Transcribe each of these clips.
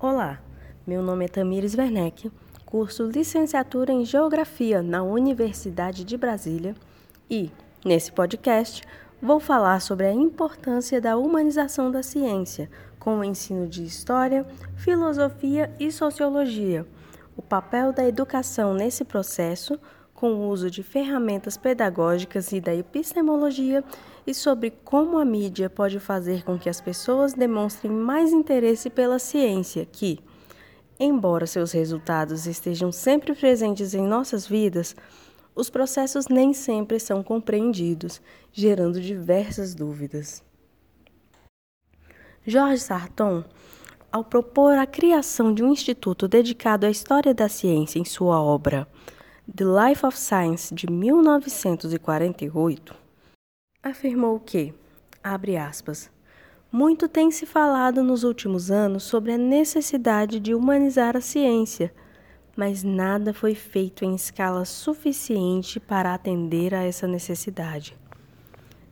Olá, meu nome é Tamires Werneck, curso Licenciatura em Geografia na Universidade de Brasília e, nesse podcast, vou falar sobre a importância da humanização da ciência, com o ensino de História, Filosofia e Sociologia, o papel da educação nesse processo, com o uso de ferramentas pedagógicas e da epistemologia e sobre como a mídia pode fazer com que as pessoas demonstrem mais interesse pela ciência, que, embora seus resultados estejam sempre presentes em nossas vidas, os processos nem sempre são compreendidos, gerando diversas dúvidas. Jorge Sarton, ao propor a criação de um instituto dedicado à história da ciência em sua obra The Life of Science de 1948, afirmou que, abre aspas, muito tem se falado nos últimos anos sobre a necessidade de humanizar a ciência, mas nada foi feito em escala suficiente para atender a essa necessidade.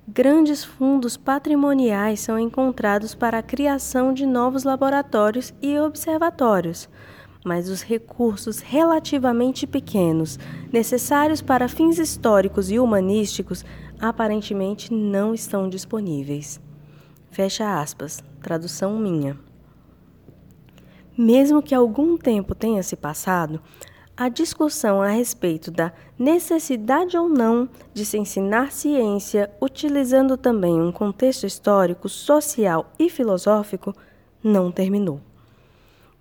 Grandes fundos patrimoniais são encontrados para a criação de novos laboratórios e observatórios mas os recursos relativamente pequenos necessários para fins históricos e humanísticos aparentemente não estão disponíveis. Fecha aspas. Tradução minha. Mesmo que algum tempo tenha se passado, a discussão a respeito da necessidade ou não de se ensinar ciência utilizando também um contexto histórico, social e filosófico não terminou.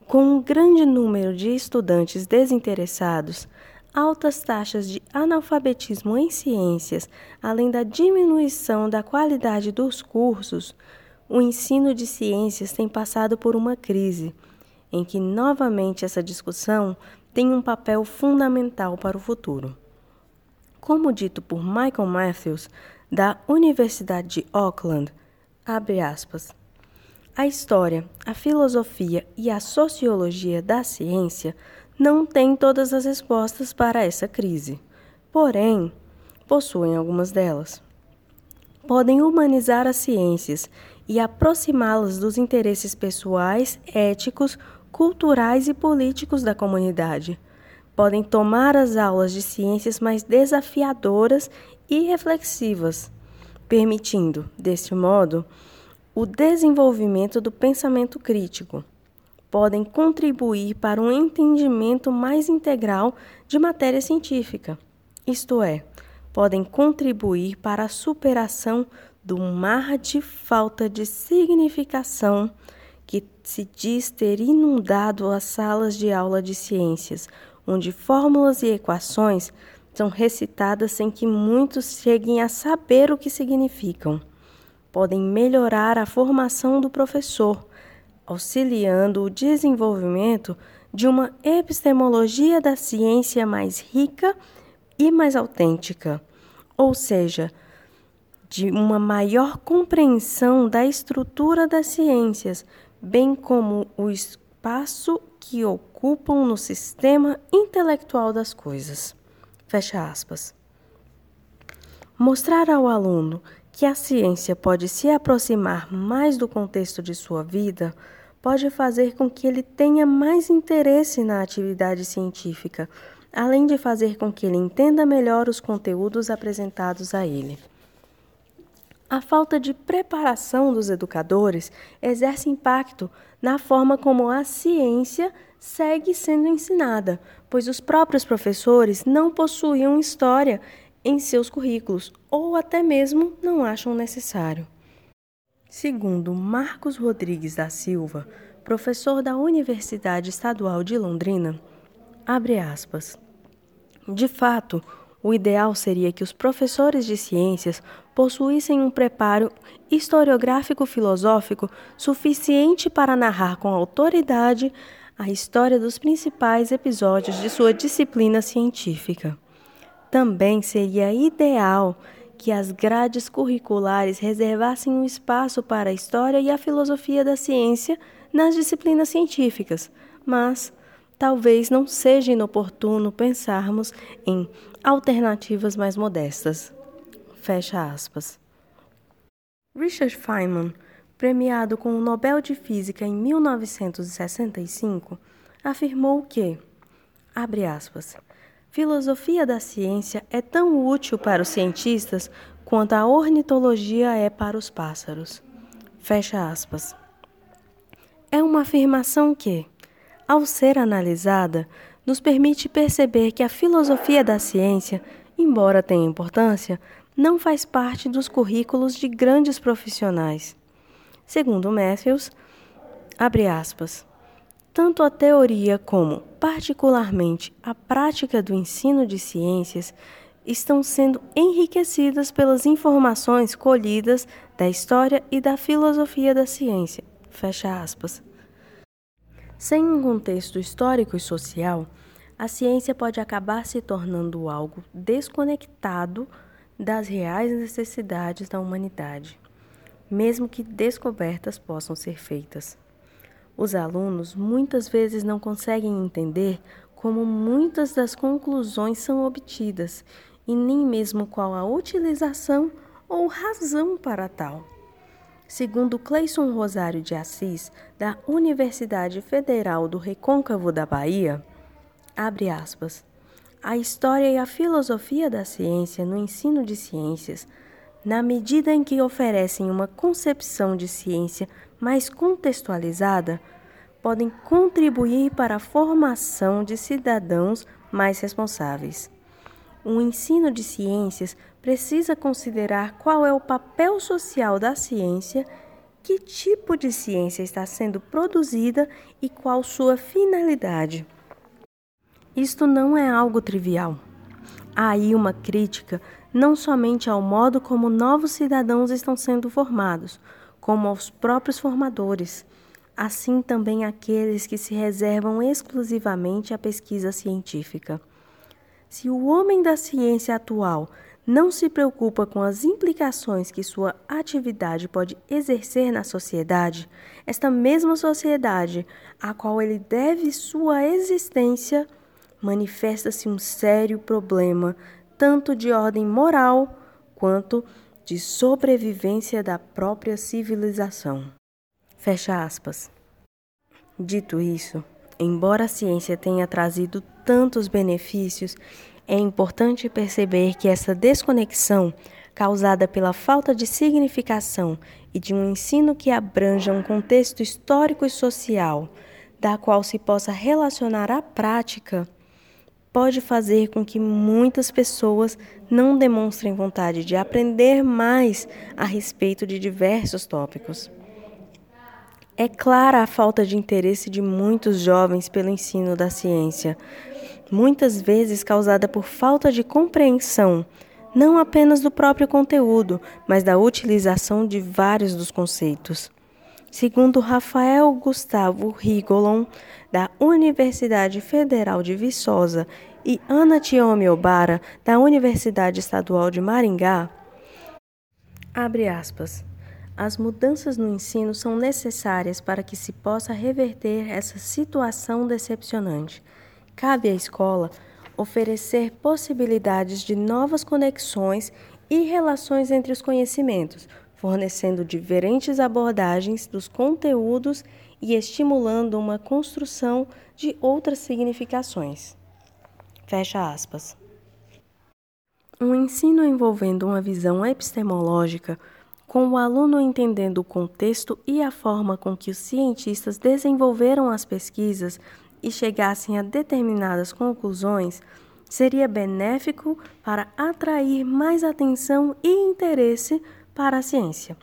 Com um grande número de estudantes desinteressados, altas taxas de analfabetismo em ciências, além da diminuição da qualidade dos cursos, o ensino de ciências tem passado por uma crise, em que novamente essa discussão tem um papel fundamental para o futuro. Como dito por Michael Matthews, da Universidade de Auckland, abre aspas. A história, a filosofia e a sociologia da ciência não têm todas as respostas para essa crise, porém, possuem algumas delas. Podem humanizar as ciências e aproximá-las dos interesses pessoais, éticos, culturais e políticos da comunidade. Podem tomar as aulas de ciências mais desafiadoras e reflexivas, permitindo, deste modo, o desenvolvimento do pensamento crítico. Podem contribuir para um entendimento mais integral de matéria científica, isto é, podem contribuir para a superação do mar de falta de significação que se diz ter inundado as salas de aula de ciências, onde fórmulas e equações são recitadas sem que muitos cheguem a saber o que significam. Podem melhorar a formação do professor, auxiliando o desenvolvimento de uma epistemologia da ciência mais rica e mais autêntica, ou seja, de uma maior compreensão da estrutura das ciências, bem como o espaço que ocupam no sistema intelectual das coisas. Fecha aspas. Mostrar ao aluno que a ciência pode se aproximar mais do contexto de sua vida pode fazer com que ele tenha mais interesse na atividade científica, além de fazer com que ele entenda melhor os conteúdos apresentados a ele. A falta de preparação dos educadores exerce impacto na forma como a ciência segue sendo ensinada, pois os próprios professores não possuíam história em seus currículos ou até mesmo não acham necessário. Segundo Marcos Rodrigues da Silva, professor da Universidade Estadual de Londrina, abre aspas. De fato, o ideal seria que os professores de ciências possuíssem um preparo historiográfico filosófico suficiente para narrar com autoridade a história dos principais episódios de sua disciplina científica. Também seria ideal que as grades curriculares reservassem um espaço para a história e a filosofia da ciência nas disciplinas científicas, mas talvez não seja inoportuno pensarmos em alternativas mais modestas. Fecha aspas. Richard Feynman, premiado com o Nobel de Física em 1965, afirmou que, abre aspas, filosofia da ciência é tão útil para os cientistas quanto a ornitologia é para os pássaros. Fecha aspas. É uma afirmação que, ao ser analisada, nos permite perceber que a filosofia da ciência, embora tenha importância, não faz parte dos currículos de grandes profissionais. Segundo Matthews, abre aspas, tanto a teoria como, particularmente, a prática do ensino de ciências estão sendo enriquecidas pelas informações colhidas da história e da filosofia da ciência. Fecha aspas. Sem um contexto histórico e social, a ciência pode acabar se tornando algo desconectado das reais necessidades da humanidade, mesmo que descobertas possam ser feitas. Os alunos muitas vezes não conseguem entender como muitas das conclusões são obtidas e nem mesmo qual a utilização ou razão para tal. Segundo Cleison Rosário de Assis, da Universidade Federal do Recôncavo da Bahia, abre aspas, a história e a filosofia da ciência no ensino de ciências, na medida em que oferecem uma concepção de ciência mais contextualizada, podem contribuir para a formação de cidadãos mais responsáveis. O ensino de ciências precisa considerar qual é o papel social da ciência, que tipo de ciência está sendo produzida e qual sua finalidade. Isto não é algo trivial. Há aí uma crítica não somente ao modo como novos cidadãos estão sendo formados, como aos próprios formadores, assim também aqueles que se reservam exclusivamente à pesquisa científica. Se o homem da ciência atual não se preocupa com as implicações que sua atividade pode exercer na sociedade, esta mesma sociedade a qual ele deve sua existência, manifesta-se um sério problema, tanto de ordem moral quanto de sobrevivência da própria civilização. Fecha aspas. Dito isso, embora a ciência tenha trazido tantos benefícios, é importante perceber que essa desconexão, causada pela falta de significação e de um ensino que abranja um contexto histórico e social, da qual se possa relacionar a prática, pode fazer com que muitas pessoas não demonstrem vontade de aprender mais a respeito de diversos tópicos. É clara a falta de interesse de muitos jovens pelo ensino da ciência, muitas vezes causada por falta de compreensão, não apenas do próprio conteúdo, mas da utilização de vários dos conceitos. Segundo Rafael Gustavo Rigolon, da Universidade Federal de Viçosa, e Ana Tiome Obara, da Universidade Estadual de Maringá, abre aspas. As mudanças no ensino são necessárias para que se possa reverter essa situação decepcionante. Cabe à escola oferecer possibilidades de novas conexões e relações entre os conhecimentos, fornecendo diferentes abordagens dos conteúdos e estimulando uma construção de outras significações. Fecha aspas. Um ensino envolvendo uma visão epistemológica com o aluno entendendo o contexto e a forma com que os cientistas desenvolveram as pesquisas e chegassem a determinadas conclusões, seria benéfico para atrair mais atenção e interesse para a ciência.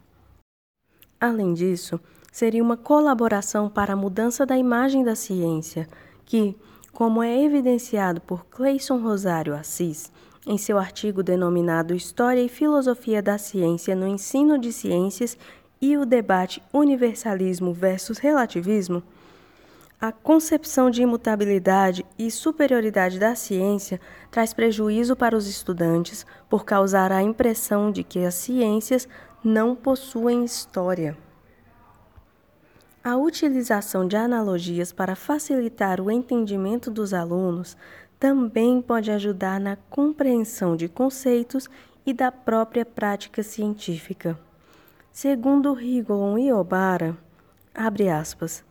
Além disso, seria uma colaboração para a mudança da imagem da ciência, que, como é evidenciado por Cleison Rosário Assis, em seu artigo denominado História e Filosofia da Ciência no Ensino de Ciências e o debate Universalismo versus Relativismo, a concepção de imutabilidade e superioridade da ciência traz prejuízo para os estudantes por causar a impressão de que as ciências não possuem história. A utilização de analogias para facilitar o entendimento dos alunos também pode ajudar na compreensão de conceitos e da própria prática científica. Segundo Rigolon e Obara, abre aspas,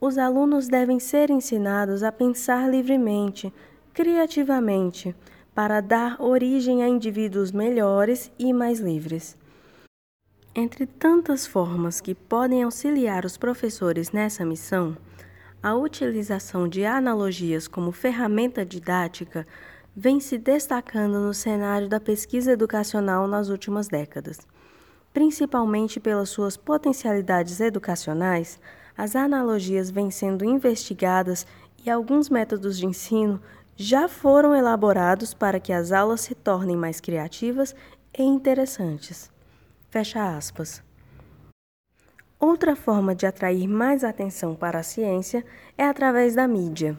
os alunos devem ser ensinados a pensar livremente, criativamente, para dar origem a indivíduos melhores e mais livres. Entre tantas formas que podem auxiliar os professores nessa missão, a utilização de analogias como ferramenta didática vem se destacando no cenário da pesquisa educacional nas últimas décadas. Principalmente pelas suas potencialidades educacionais, as analogias vêm sendo investigadas e alguns métodos de ensino já foram elaborados para que as aulas se tornem mais criativas e interessantes. Fecha aspas. Outra forma de atrair mais atenção para a ciência é através da mídia.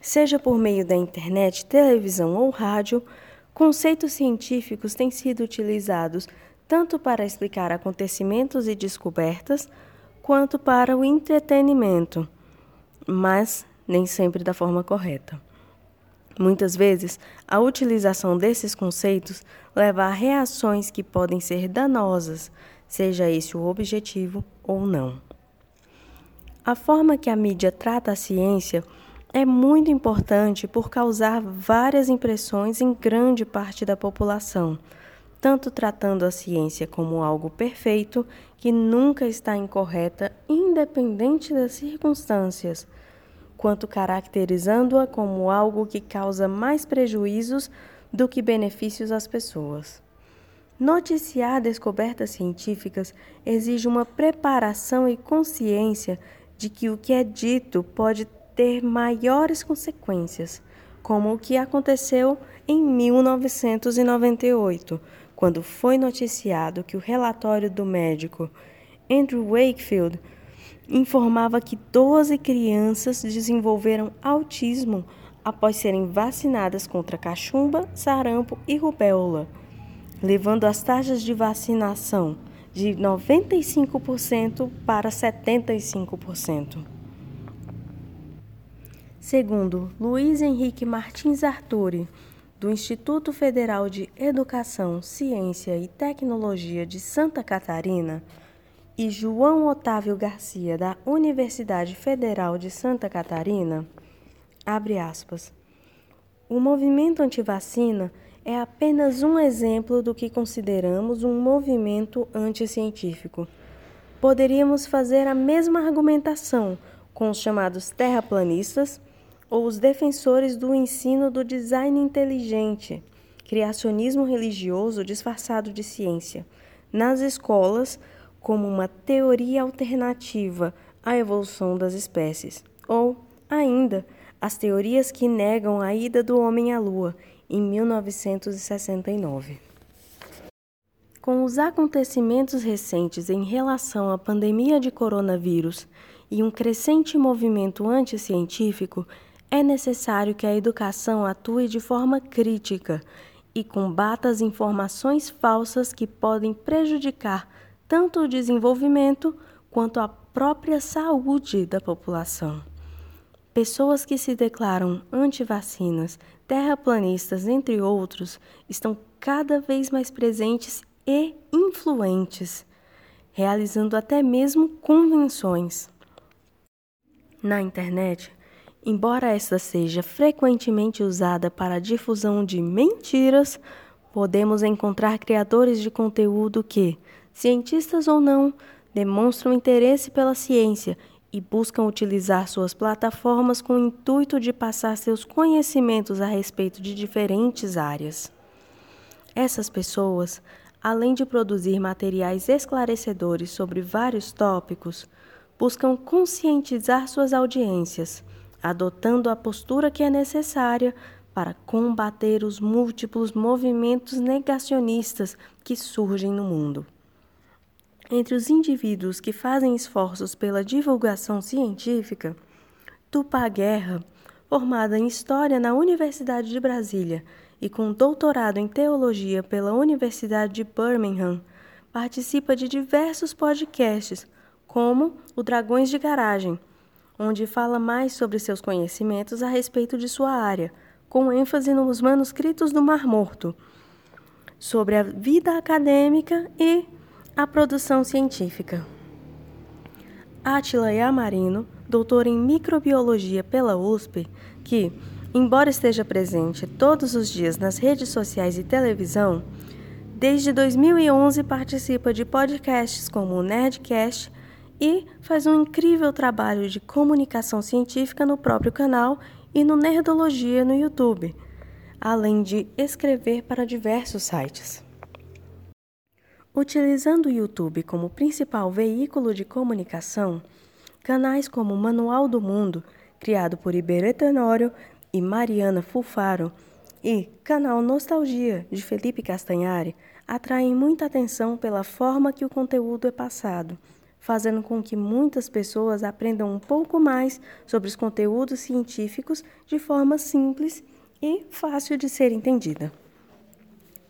Seja por meio da internet, televisão ou rádio, conceitos científicos têm sido utilizados tanto para explicar acontecimentos e descobertas, quanto para o entretenimento, mas nem sempre da forma correta. Muitas vezes, a utilização desses conceitos leva a reações que podem ser danosas, seja esse o objetivo ou não. A forma que a mídia trata a ciência é muito importante por causar várias impressões em grande parte da população, tanto tratando a ciência como algo perfeito que nunca está incorreta, independente das circunstâncias quanto caracterizando-a como algo que causa mais prejuízos do que benefícios às pessoas. Noticiar descobertas científicas exige uma preparação e consciência de que o que é dito pode ter maiores consequências, como o que aconteceu em 1998, quando foi noticiado que o relatório do médico Andrew Wakefield informava que 12 crianças desenvolveram autismo após serem vacinadas contra cachumba, sarampo e rubéola, levando as taxas de vacinação de 95% para 75%. Segundo Luiz Henrique Martins Arturi, do Instituto Federal de Educação, Ciência e Tecnologia de Santa Catarina, e João Otávio Garcia, da Universidade Federal de Santa Catarina, abre aspas. O movimento antivacina é apenas um exemplo do que consideramos um movimento anticientífico. Poderíamos fazer a mesma argumentação com os chamados terraplanistas ou os defensores do ensino do design inteligente, criacionismo religioso disfarçado de ciência, nas escolas como uma teoria alternativa à evolução das espécies, ou, ainda, as teorias que negam a ida do homem à Lua em 1969. Com os acontecimentos recentes em relação à pandemia de coronavírus e um crescente movimento anticientífico, é necessário que a educação atue de forma crítica e combata as informações falsas que podem prejudicar tanto o desenvolvimento quanto a própria saúde da população. Pessoas que se declaram anti-vacinas, terraplanistas, entre outros, estão cada vez mais presentes e influentes, realizando até mesmo convenções. Na internet, embora esta seja frequentemente usada para a difusão de mentiras, podemos encontrar criadores de conteúdo que, cientistas ou não, demonstram interesse pela ciência e buscam utilizar suas plataformas com o intuito de passar seus conhecimentos a respeito de diferentes áreas. Essas pessoas, além de produzir materiais esclarecedores sobre vários tópicos, buscam conscientizar suas audiências, adotando a postura que é necessária para combater os múltiplos movimentos negacionistas que surgem no mundo. Entre os indivíduos que fazem esforços pela divulgação científica, Tupá Guerra, formada em História na Universidade de Brasília e com doutorado em Teologia pela Universidade de Birmingham, participa de diversos podcasts, como o Dragões de Garagem, onde fala mais sobre seus conhecimentos a respeito de sua área, com ênfase nos manuscritos do Mar Morto, sobre a vida acadêmica e A produção científica. Átila Yamarino, doutor em microbiologia pela USP, que, embora esteja presente todos os dias nas redes sociais e televisão, desde 2011 participa de podcasts como o Nerdcast e faz um incrível trabalho de comunicação científica no próprio canal e no Nerdologia no YouTube, além de escrever para diversos sites. Utilizando o YouTube como principal veículo de comunicação, canais como Manual do Mundo, criado por Iberê Tenório e Mariana Fulfaro, e Canal Nostalgia, de Felipe Castanhari, atraem muita atenção pela forma que o conteúdo é passado, fazendo com que muitas pessoas aprendam um pouco mais sobre os conteúdos científicos de forma simples e fácil de ser entendida.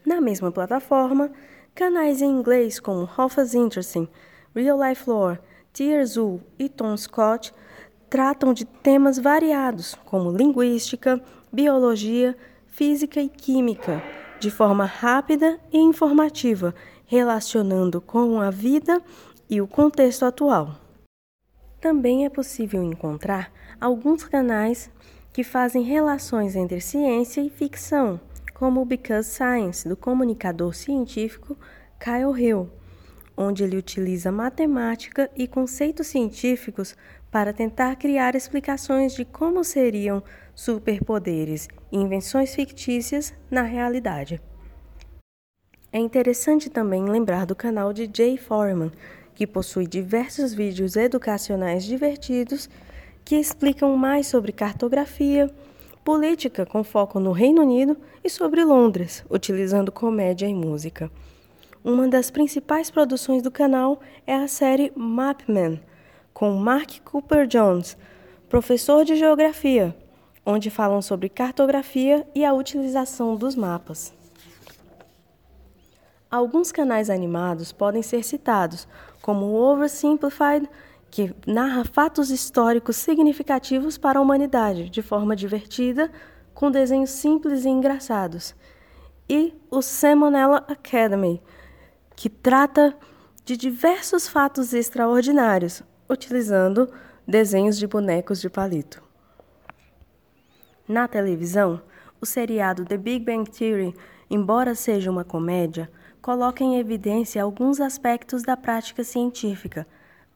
Na mesma plataforma, Canais em inglês como Hoffa's Interesting, Real Life Lore, Tears Zoo e Tom Scott tratam de temas variados, como linguística, biologia, física e química, de forma rápida e informativa, relacionando com a vida e o contexto atual. Também é possível encontrar alguns canais que fazem relações entre ciência e ficção como o Because Science, do comunicador científico Kyle Hill, onde ele utiliza matemática e conceitos científicos para tentar criar explicações de como seriam superpoderes e invenções fictícias na realidade. É interessante também lembrar do canal de Jay Foreman, que possui diversos vídeos educacionais divertidos que explicam mais sobre cartografia, política com foco no Reino Unido e sobre Londres, utilizando comédia e música. Uma das principais produções do canal é a série Mapman, com Mark Cooper Jones, professor de geografia, onde falam sobre cartografia e a utilização dos mapas. Alguns canais animados podem ser citados, como Oversimplified, que narra fatos históricos significativos para a humanidade de forma divertida, com desenhos simples e engraçados, e o Salmonella Academy, que trata de diversos fatos extraordinários, utilizando desenhos de bonecos de palito. Na televisão, o seriado The Big Bang Theory, embora seja uma comédia, coloca em evidência alguns aspectos da prática científica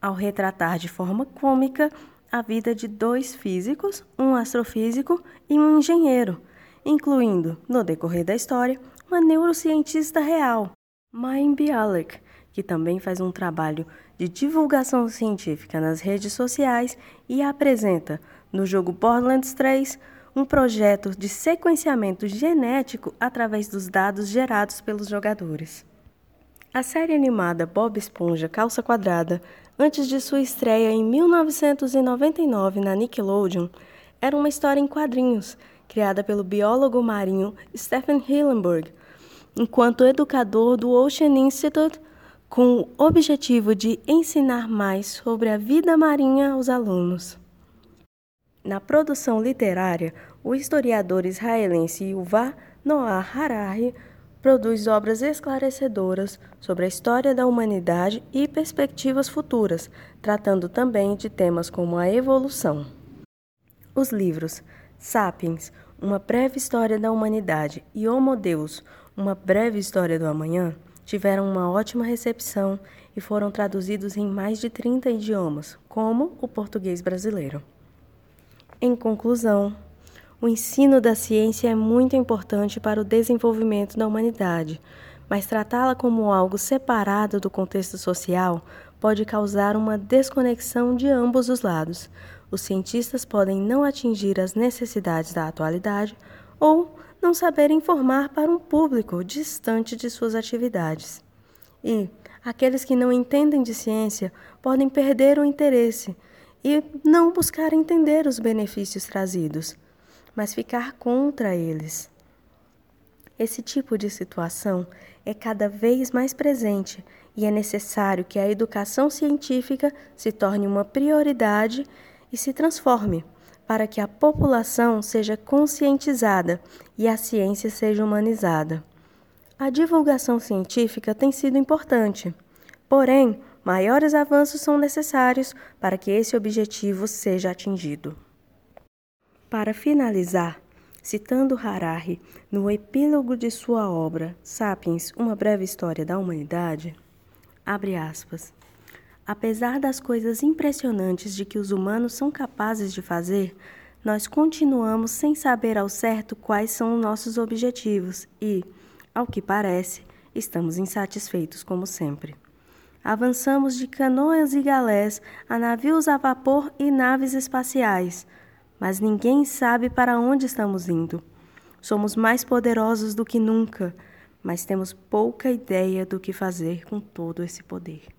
ao retratar de forma cômica a vida de dois físicos, um astrofísico e um engenheiro, incluindo, no decorrer da história, uma neurocientista real, Mayim Bialik, que também faz um trabalho de divulgação científica nas redes sociais e apresenta, no jogo Borderlands 3, um projeto de sequenciamento genético através dos dados gerados pelos jogadores. A série animada Bob Esponja Calça Quadrada antes de sua estreia em 1999 na Nickelodeon, era uma história em quadrinhos, criada pelo biólogo marinho Stephen Hillenburg, enquanto educador do Ocean Institute, com o objetivo de ensinar mais sobre a vida marinha aos alunos. Na produção literária, o historiador israelense Yuval Noah Harari produz obras esclarecedoras sobre a história da humanidade e perspectivas futuras, tratando também de temas como a evolução. Os livros Sapiens, Uma Breve História da Humanidade e Homo Deus, Uma Breve História do Amanhã tiveram uma ótima recepção e foram traduzidos em mais de 30 idiomas, como o português brasileiro. Em conclusão, o ensino da ciência é muito importante para o desenvolvimento da humanidade, mas tratá-la como algo separado do contexto social pode causar uma desconexão de ambos os lados. Os cientistas podem não atingir as necessidades da atualidade ou não saber informar para um público distante de suas atividades. E aqueles que não entendem de ciência podem perder o interesse e não buscar entender os benefícios trazidos mas ficar contra eles. Esse tipo de situação é cada vez mais presente e é necessário que a educação científica se torne uma prioridade e se transforme para que a população seja conscientizada e a ciência seja humanizada. A divulgação científica tem sido importante, Porém, maiores avanços são necessários para que esse objetivo seja atingido. Para finalizar, citando Harari no epílogo de sua obra Sapiens, uma breve história da humanidade, abre aspas. Apesar das coisas impressionantes de que os humanos são capazes de fazer, nós continuamos sem saber ao certo quais são nossos objetivos e, ao que parece, estamos insatisfeitos como sempre. Avançamos de canoas e galés a navios a vapor e naves espaciais, mas ninguém sabe para onde estamos indo. Somos mais poderosos do que nunca, mas temos pouca ideia do que fazer com todo esse poder.